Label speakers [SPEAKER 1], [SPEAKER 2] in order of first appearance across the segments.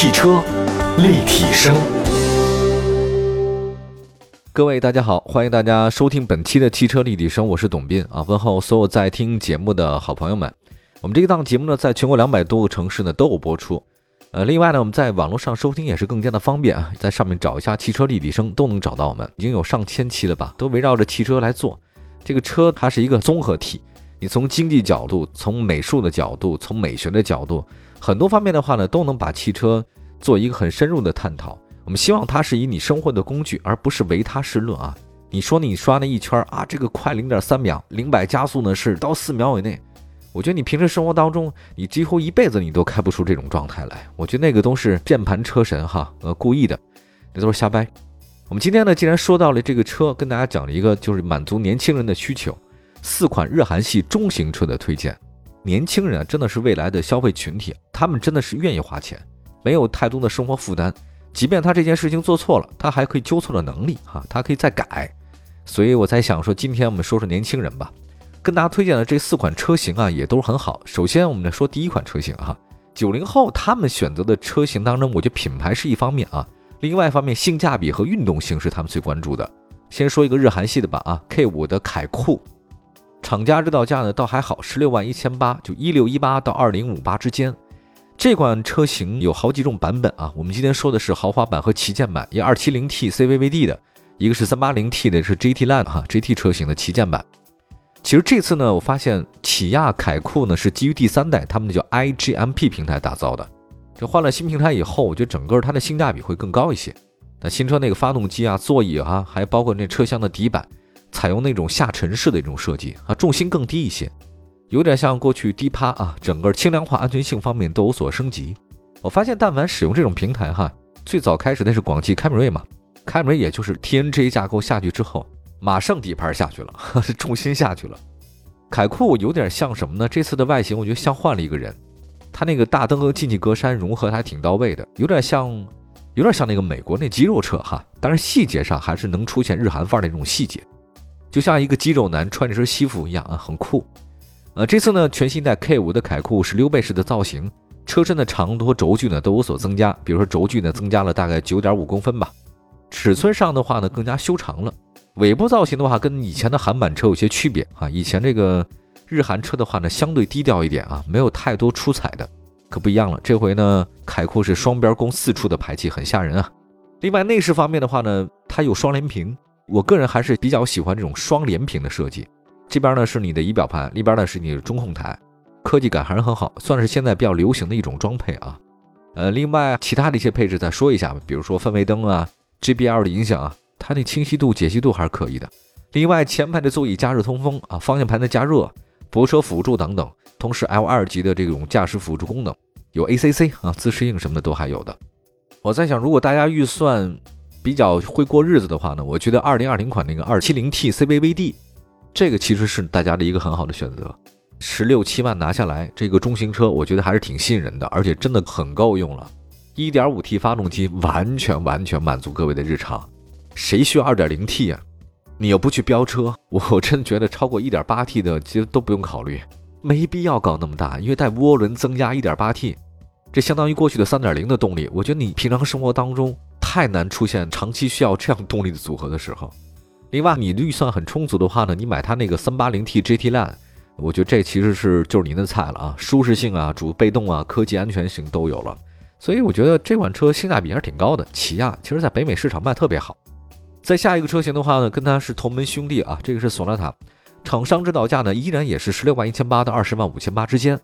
[SPEAKER 1] 汽车立体声，
[SPEAKER 2] 各位大家好，欢迎大家收听本期的汽车立体声，我是董斌啊，问候所有在听节目的好朋友们。我们这一档节目呢，在全国两百多个城市呢都有播出。呃，另外呢，我们在网络上收听也是更加的方便啊，在上面找一下汽车立体声都能找到我们，已经有上千期了吧，都围绕着汽车来做。这个车它是一个综合体，你从经济角度、从美术的角度、从美学的角度，很多方面的话呢，都能把汽车做一个很深入的探讨。我们希望它是以你生活的工具，而不是唯他是论啊。你说你刷那一圈啊，这个快零点三秒，零百加速呢是到四秒以内。我觉得你平时生活当中，你几乎一辈子你都开不出这种状态来。我觉得那个都是键盘车神哈，呃，故意的，那都是瞎掰。我们今天呢，既然说到了这个车，跟大家讲了一个就是满足年轻人的需求，四款日韩系中型车的推荐。年轻人，真的是未来的消费群体，他们真的是愿意花钱，没有太多的生活负担。即便他这件事情做错了，他还可以纠错的能力哈，他可以再改。所以我在想说，今天我们说说年轻人吧。跟大家推荐的这四款车型啊，也都很好。首先，我们来说第一款车型哈，九零后他们选择的车型当中，我觉得品牌是一方面啊，另外一方面性价比和运动性是他们最关注的。先说一个日韩系的吧啊，K 五的凯酷，厂家指导价呢倒还好，十六万一千八，就一六一八到二零五八之间。这款车型有好几种版本啊，我们今天说的是豪华版和旗舰版，一二七零 T CVVD 的，一个是三八零 T 的，是 GT Line 哈 GT 车型的旗舰版。其实这次呢，我发现起亚凯酷呢是基于第三代他们的叫 iGMP 平台打造的。这换了新平台以后，我觉得整个它的性价比会更高一些。那新车那个发动机啊、座椅啊，还包括那车厢的底板，采用那种下沉式的一种设计啊，重心更低一些，有点像过去低趴啊，整个轻量化、安全性方面都有所升级。我发现但凡使用这种平台哈，最早开始那是广汽凯美瑞嘛，凯美瑞也就是 TNGA 架构下去之后。马上底盘下去了，重心下去了。凯酷有点像什么呢？这次的外形我觉得像换了一个人，它那个大灯和进气格栅融合还挺到位的，有点像，有点像那个美国那肌肉车哈。但是细节上还是能出现日韩范儿的那种细节，就像一个肌肉男穿着身西服一样啊，很酷。呃，这次呢，全新一代 K 五的凯酷是溜背式的造型，车身的长度和轴距呢都有所增加，比如说轴距呢增加了大概九点五公分吧，尺寸上的话呢更加修长了。尾部造型的话，跟以前的韩版车有些区别啊。以前这个日韩车的话呢，相对低调一点啊，没有太多出彩的，可不一样了。这回呢，凯酷是双边共四出的排气，很吓人啊。另外内饰方面的话呢，它有双联屏，我个人还是比较喜欢这种双联屏的设计。这边呢是你的仪表盘，那边呢是你的中控台，科技感还是很好，算是现在比较流行的一种装配啊。呃，另外其他的一些配置再说一下吧，比如说氛围灯啊，JBL 的影响啊。它那清晰度、解析度还是可以的。另外，前排的座椅加热通风啊，方向盘的加热、泊车辅助等等，同时 L 二级的这种驾驶辅助功能，有 ACC 啊，自适应什么的都还有的。我在想，如果大家预算比较会过日子的话呢，我觉得二零二零款那个二七零 T CVVD 这个其实是大家的一个很好的选择。十六七万拿下来，这个中型车我觉得还是挺吸引人的，而且真的很够用了。一点五 T 发动机完全完全满足各位的日常。谁需要二点零 T 啊？你又不去飙车，我真觉得超过一点八 T 的其实都不用考虑，没必要搞那么大，因为带涡轮增压一点八 T，这相当于过去的三点零的动力。我觉得你平常生活当中太难出现长期需要这样动力的组合的时候。另外，你预算很充足的话呢，你买它那个三八零 T GT Line，我觉得这其实是就是您的菜了啊，舒适性啊、主被动啊、科技安全性都有了，所以我觉得这款车性价比还是挺高的。起亚其实在北美市场卖特别好。再下一个车型的话呢，跟它是同门兄弟啊，这个是索纳塔，厂商指导价呢依然也是十六万一千八到二十万五千八之间，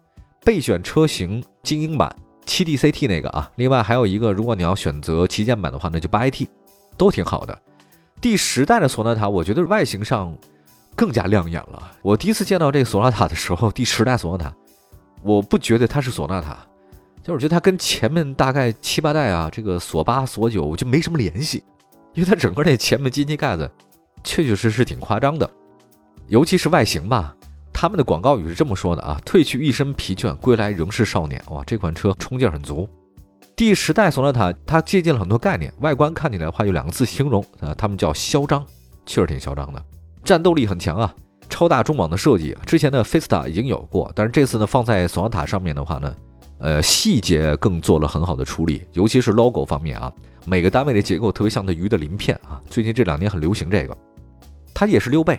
[SPEAKER 2] 备选车型精英版七 D CT 那个啊，另外还有一个，如果你要选择旗舰版的话，那就八 AT，都挺好的。第十代的索纳塔，我觉得外形上更加亮眼了。我第一次见到这个索纳塔的时候，第十代索纳塔，我不觉得它是索纳塔，就是觉得它跟前面大概七八代啊，这个索八、索九就没什么联系。因为它整个那前面进气盖子，确确实实挺夸张的，尤其是外形吧。他们的广告语是这么说的啊：“褪去一身疲倦，归来仍是少年。”哇，这款车冲劲很足。第十代索纳塔它借鉴了很多概念，外观看起来的话有两个字形容啊，他们叫嚣张，确实挺嚣张的。战斗力很强啊，超大中网的设计，之前的菲斯塔已经有过，但是这次呢放在索纳塔上面的话呢，呃，细节更做了很好的处理，尤其是 logo 方面啊，每个单位的结构特别像那鱼的鳞片啊。最近这两年很流行这个，它也是溜背，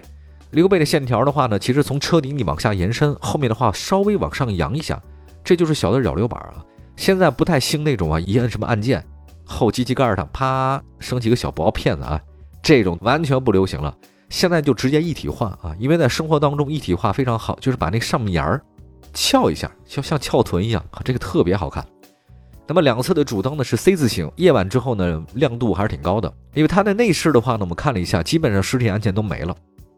[SPEAKER 2] 溜背的线条的话呢，其实从车顶你往下延伸，后面的话稍微往上扬一下，这就是小的扰流板啊。现在不太兴那种啊，一摁什么按键，后机器盖上啪升起个小薄片子啊，这种完全不流行了。现在就直接一体化啊，因为在生活当中一体化非常好，就是把那上面沿儿翘一下，就像翘臀一样，这个特别好看。那么两侧的主灯呢是 C 字形，夜晚之后呢亮度还是挺高的。因为它的内饰的话呢，我们看了一下，基本上实体按键都没了，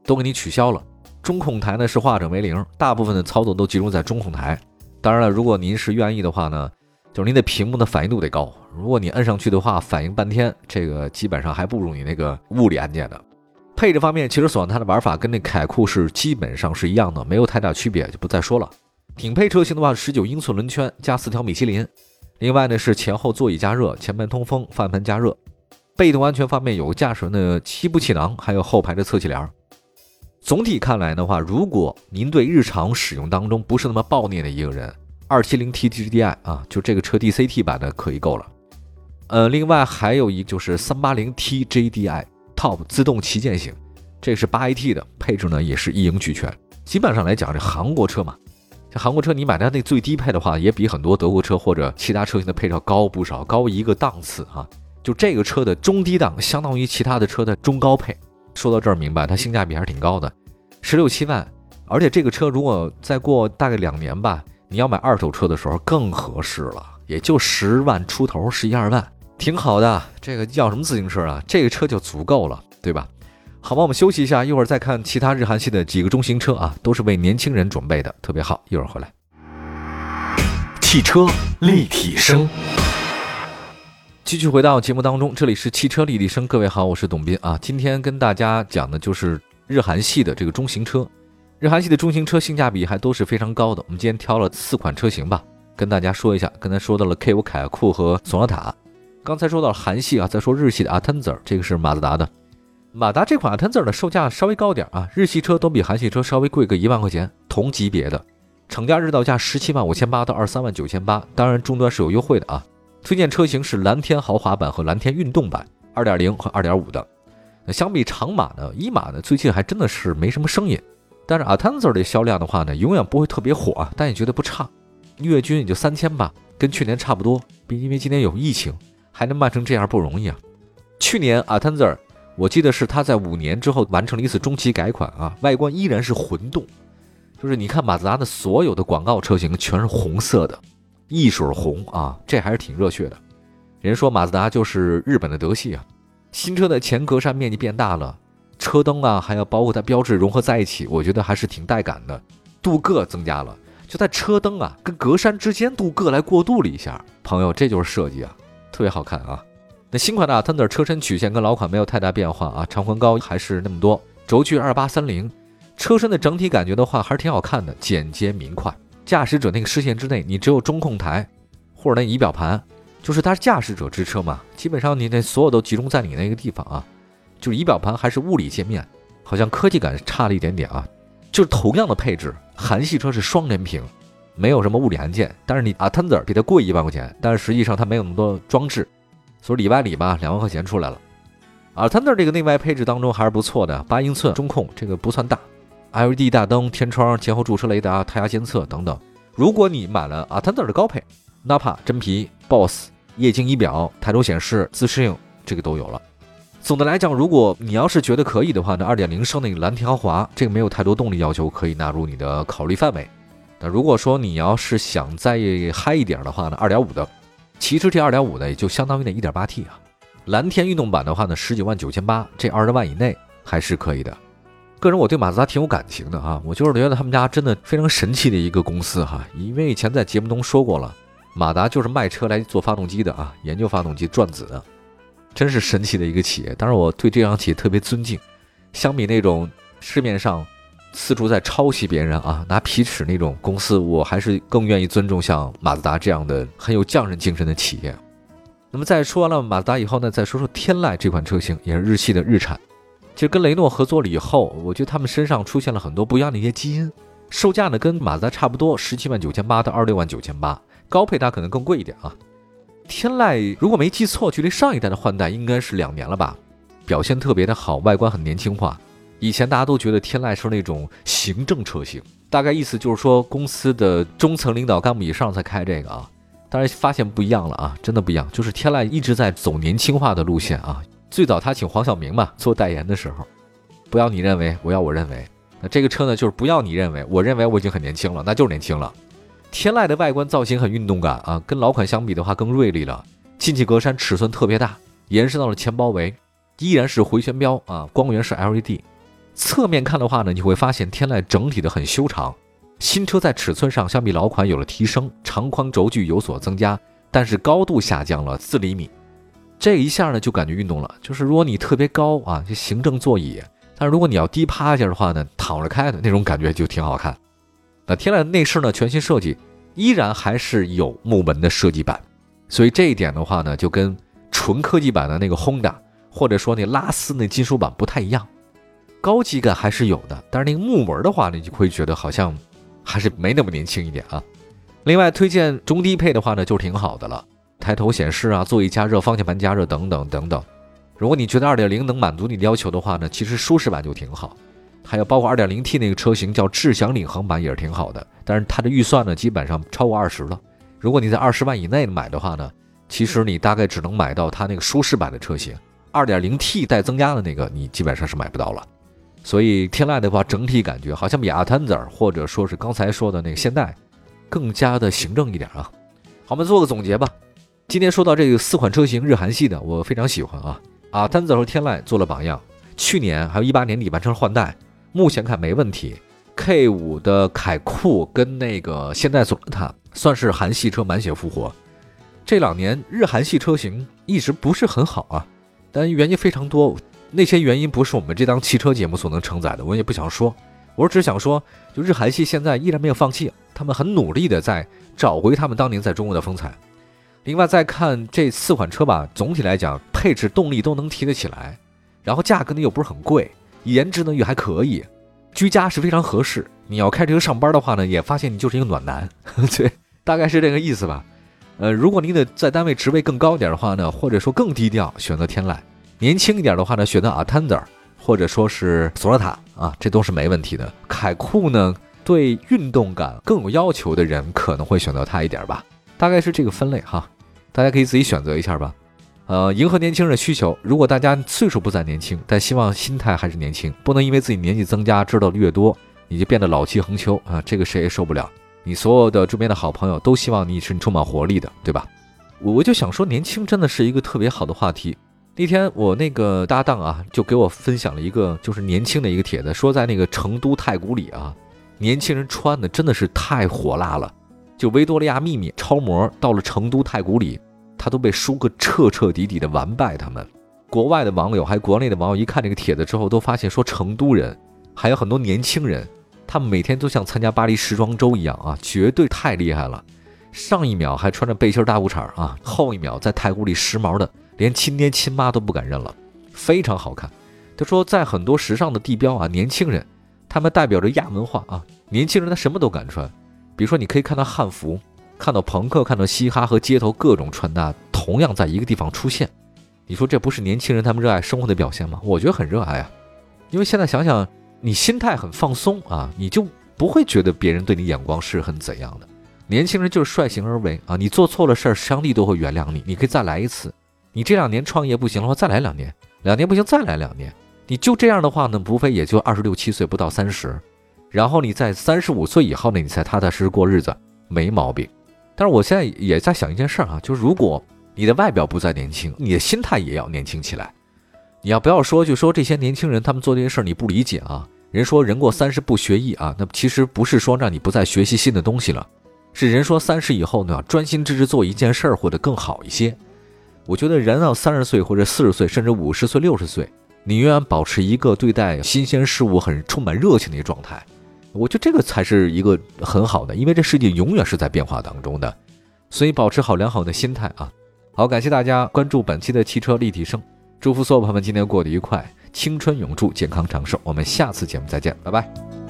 [SPEAKER 2] 都给你取消了。中控台呢是化整为零，大部分的操作都集中在中控台。当然了，如果您是愿意的话呢。就是您的屏幕的反应度得高，如果你摁上去的话，反应半天，这个基本上还不如你那个物理按键的。配置方面，其实索纳塔的玩法跟那凯酷是基本上是一样的，没有太大区别，就不再说了。顶配车型的话，十九英寸轮圈加四条米其林，另外呢是前后座椅加热，前门通风，方向盘加热。被动安全方面有驾驶员的七部气囊，还有后排的侧气帘。总体看来的话，如果您对日常使用当中不是那么暴虐的一个人。二七零 T GDI 啊，就这个车 DCT 版的可以够了。呃，另外还有一就是三八零 T GDI Top 自动旗舰型，这是八 AT 的配置呢，也是一应俱全。基本上来讲，这韩国车嘛，这韩国车你买它那最低配的话，也比很多德国车或者其他车型的配置要高不少，高一个档次啊。就这个车的中低档，相当于其他的车的中高配。说到这儿明白，它性价比还是挺高的，十六七万，而且这个车如果再过大概两年吧。你要买二手车的时候更合适了，也就十万出头，十一二万，挺好的。这个要什么自行车啊？这个车就足够了，对吧？好吧，我们休息一下，一会儿再看其他日韩系的几个中型车啊，都是为年轻人准备的，特别好。一会儿回来。
[SPEAKER 1] 汽车立体声，
[SPEAKER 2] 继续回到节目当中，这里是汽车立体声，各位好，我是董斌啊。今天跟大家讲的就是日韩系的这个中型车。日韩系的中型车性价比还都是非常高的。我们今天挑了四款车型吧，跟大家说一下。刚才说到了 K5 凯酷和索纳塔，刚才说到了韩系啊，再说日系的 Atenza，这个是马自达的。马达这款 Atenza 的售价稍微高点啊，日系车都比韩系车稍微贵个一万块钱，同级别的，成价日到价十七万五千八到二十三万九千八，当然终端是有优惠的啊。推荐车型是蓝天豪华版和蓝天运动版，二点零和二点五的。那相比长马呢，一马呢最近还真的是没什么声音。但是 Atenza 的销量的话呢，永远不会特别火，但也觉得不差，月均也就三千吧，跟去年差不多。因为今年有疫情，还能卖成这样不容易啊。去年 Atenza，我记得是它在五年之后完成了一次中期改款啊，外观依然是混动，就是你看马自达的所有的广告车型全是红色的，一水红啊，这还是挺热血的。人说马自达就是日本的德系啊，新车的前格栅面积变大了。车灯啊，还有包括它标志融合在一起，我觉得还是挺带感的。镀铬增加了，就在车灯啊跟格栅之间镀铬来过渡了一下。朋友，这就是设计啊，特别好看啊。那新款的它的车身曲线跟老款没有太大变化啊，长宽高还是那么多，轴距二八三零。车身的整体感觉的话还是挺好看的，简洁明快。驾驶者那个视线之内，你只有中控台或者那仪表盘，就是它是驾驶者之车嘛，基本上你那所有都集中在你那个地方啊。就是仪表盘还是物理界面，好像科技感差了一点点啊。就是同样的配置，韩系车是双联屏，没有什么物理按键，但是你 a t e n d e r 比它贵一万块钱，但是实际上它没有那么多装置，所以里外里吧两万块钱出来了。a t e n d e r 这个内外配置当中还是不错的，八英寸中控这个不算大，LED 大灯、天窗、前后驻车雷达、胎压监测等等。如果你买了啊 t e n z e r 的高配纳帕真皮、BOSS 液晶仪表、抬头显示、自适应这个都有了。总的来讲，如果你要是觉得可以的话，那二点零升那个蓝天豪华这个没有太多动力要求，可以纳入你的考虑范围。那如果说你要是想再嗨一点的话呢，二点五的，其实这二点五呢也就相当于那一点八 T 啊。蓝天运动版的话呢，十九万九千八，这二十万以内还是可以的。个人我对马自达挺有感情的啊，我就是觉得他们家真的非常神奇的一个公司哈，因为以前在节目中说过了，马达就是卖车来做发动机的啊，研究发动机转子的。真是神奇的一个企业，当然我对这样企业特别尊敬。相比那种市面上四处在抄袭别人啊、拿皮尺那种公司，我还是更愿意尊重像马自达这样的很有匠人精神的企业。那么在说完了马自达以后呢，再说说天籁这款车型，也是日系的日产。其实跟雷诺合作了以后，我觉得他们身上出现了很多不一样的一些基因。售价呢跟马自达差不多，十七万九千八到二十六万九千八。高配它可能更贵一点啊。天籁如果没记错，距离上一代的换代应该是两年了吧？表现特别的好，外观很年轻化。以前大家都觉得天籁是那种行政车型，大概意思就是说公司的中层领导干部以上才开这个啊。但是发现不一样了啊，真的不一样，就是天籁一直在走年轻化的路线啊。最早他请黄晓明嘛做代言的时候，不要你认为，我要我认为。那这个车呢，就是不要你认为，我认为我已经很年轻了，那就是年轻了。天籁的外观造型很运动感啊，跟老款相比的话更锐利了。进气格栅尺寸特别大，延伸到了前包围，依然是回旋镖啊，光源是 LED。侧面看的话呢，你会发现天籁整体的很修长。新车在尺寸上相比老款有了提升，长宽轴距有所增加，但是高度下降了四厘米。这一下呢，就感觉运动了。就是如果你特别高啊，就行政座椅；但是如果你要低趴下的话呢，躺着开的那种感觉就挺好看。那天籁内饰呢，全新设计，依然还是有木门的设计版，所以这一点的话呢，就跟纯科技版的那个 Honda 或者说那拉丝那金属版不太一样，高级感还是有的。但是那个木门的话，你就会觉得好像。还是没那么年轻一点啊。另外推荐中低配的话呢，就挺好的了。抬头显示啊，座椅加热、方向盘加热等等等等。如果你觉得2.0能满足你的要求的话呢，其实舒适版就挺好。还有包括 2.0T 那个车型叫智享领航版也是挺好的，但是它的预算呢基本上超过二十了。如果你在二十万以内买的话呢，其实你大概只能买到它那个舒适版的车型，2.0T 带增压的那个你基本上是买不到了。所以天籁的话，整体感觉好像比阿坦泽或者说是刚才说的那个现代更加的行政一点啊。好，我们做个总结吧。今天说到这个四款车型，日韩系的我非常喜欢啊。啊，丹泽和天籁做了榜样，去年还有一八年底完成了换代，目前看没问题。K 五的凯酷跟那个现代索纳塔算是韩系车满血复活。这两年日韩系车型一直不是很好啊，但原因非常多。那些原因不是我们这档汽车节目所能承载的，我也不想说，我只想说，就日韩系现在依然没有放弃，他们很努力的在找回他们当年在中国的风采。另外再看这四款车吧，总体来讲配置动力都能提得起来，然后价格呢又不是很贵，颜值呢也还可以，居家是非常合适。你要开这个上班的话呢，也发现你就是一个暖男，对，大概是这个意思吧。呃，如果你得在单位职位更高一点的话呢，或者说更低调，选择天籁。年轻一点的话呢，选择 a t e n d e r 或者说是索纳塔啊，这都是没问题的。凯酷呢，对运动感更有要求的人可能会选择它一点吧，大概是这个分类哈，大家可以自己选择一下吧。呃，迎合年轻人的需求。如果大家岁数不再年轻，但希望心态还是年轻，不能因为自己年纪增加，知道的越多，你就变得老气横秋啊，这个谁也受不了。你所有的周边的好朋友都希望你是充满活力的，对吧？我我就想说，年轻真的是一个特别好的话题。那天我那个搭档啊，就给我分享了一个就是年轻的一个帖子，说在那个成都太古里啊，年轻人穿的真的是太火辣了。就维多利亚秘密超模到了成都太古里，他都被输个彻彻底底的完败。他们国外的网友还有国内的网友一看这个帖子之后，都发现说成都人还有很多年轻人，他们每天都像参加巴黎时装周一样啊，绝对太厉害了。上一秒还穿着背心大裤衩啊，后一秒在太古里时髦的。连亲爹亲妈都不敢认了，非常好看。他说，在很多时尚的地标啊，年轻人他们代表着亚文化啊。年轻人他什么都敢穿，比如说你可以看到汉服，看到朋克，看到嘻哈和街头各种穿搭，同样在一个地方出现。你说这不是年轻人他们热爱生活的表现吗？我觉得很热爱啊，因为现在想想，你心态很放松啊，你就不会觉得别人对你眼光是很怎样的。年轻人就是率性而为啊，你做错了事儿，上帝都会原谅你，你可以再来一次。你这两年创业不行的话，再来两年；两年不行，再来两年。你就这样的话呢，无非也就二十六七岁，不到三十。然后你在三十五岁以后呢，你才踏踏实实过日子，没毛病。但是我现在也在想一件事儿啊，就是如果你的外表不再年轻，你的心态也要年轻起来。你要不要说，就说这些年轻人他们做这些事儿你不理解啊？人说人过三十不学艺啊，那其实不是说让你不再学习新的东西了，是人说三十以后呢，专心致志做一件事儿或者更好一些。我觉得人到三十岁或者四十岁，甚至五十岁、六十岁，你永远保持一个对待新鲜事物很充满热情的一个状态。我觉得这个才是一个很好的，因为这世界永远是在变化当中的，所以保持好良好的心态啊。好，感谢大家关注本期的汽车立体声，祝福所有朋友们今天过得愉快，青春永驻，健康长寿。我们下次节目再见，拜拜。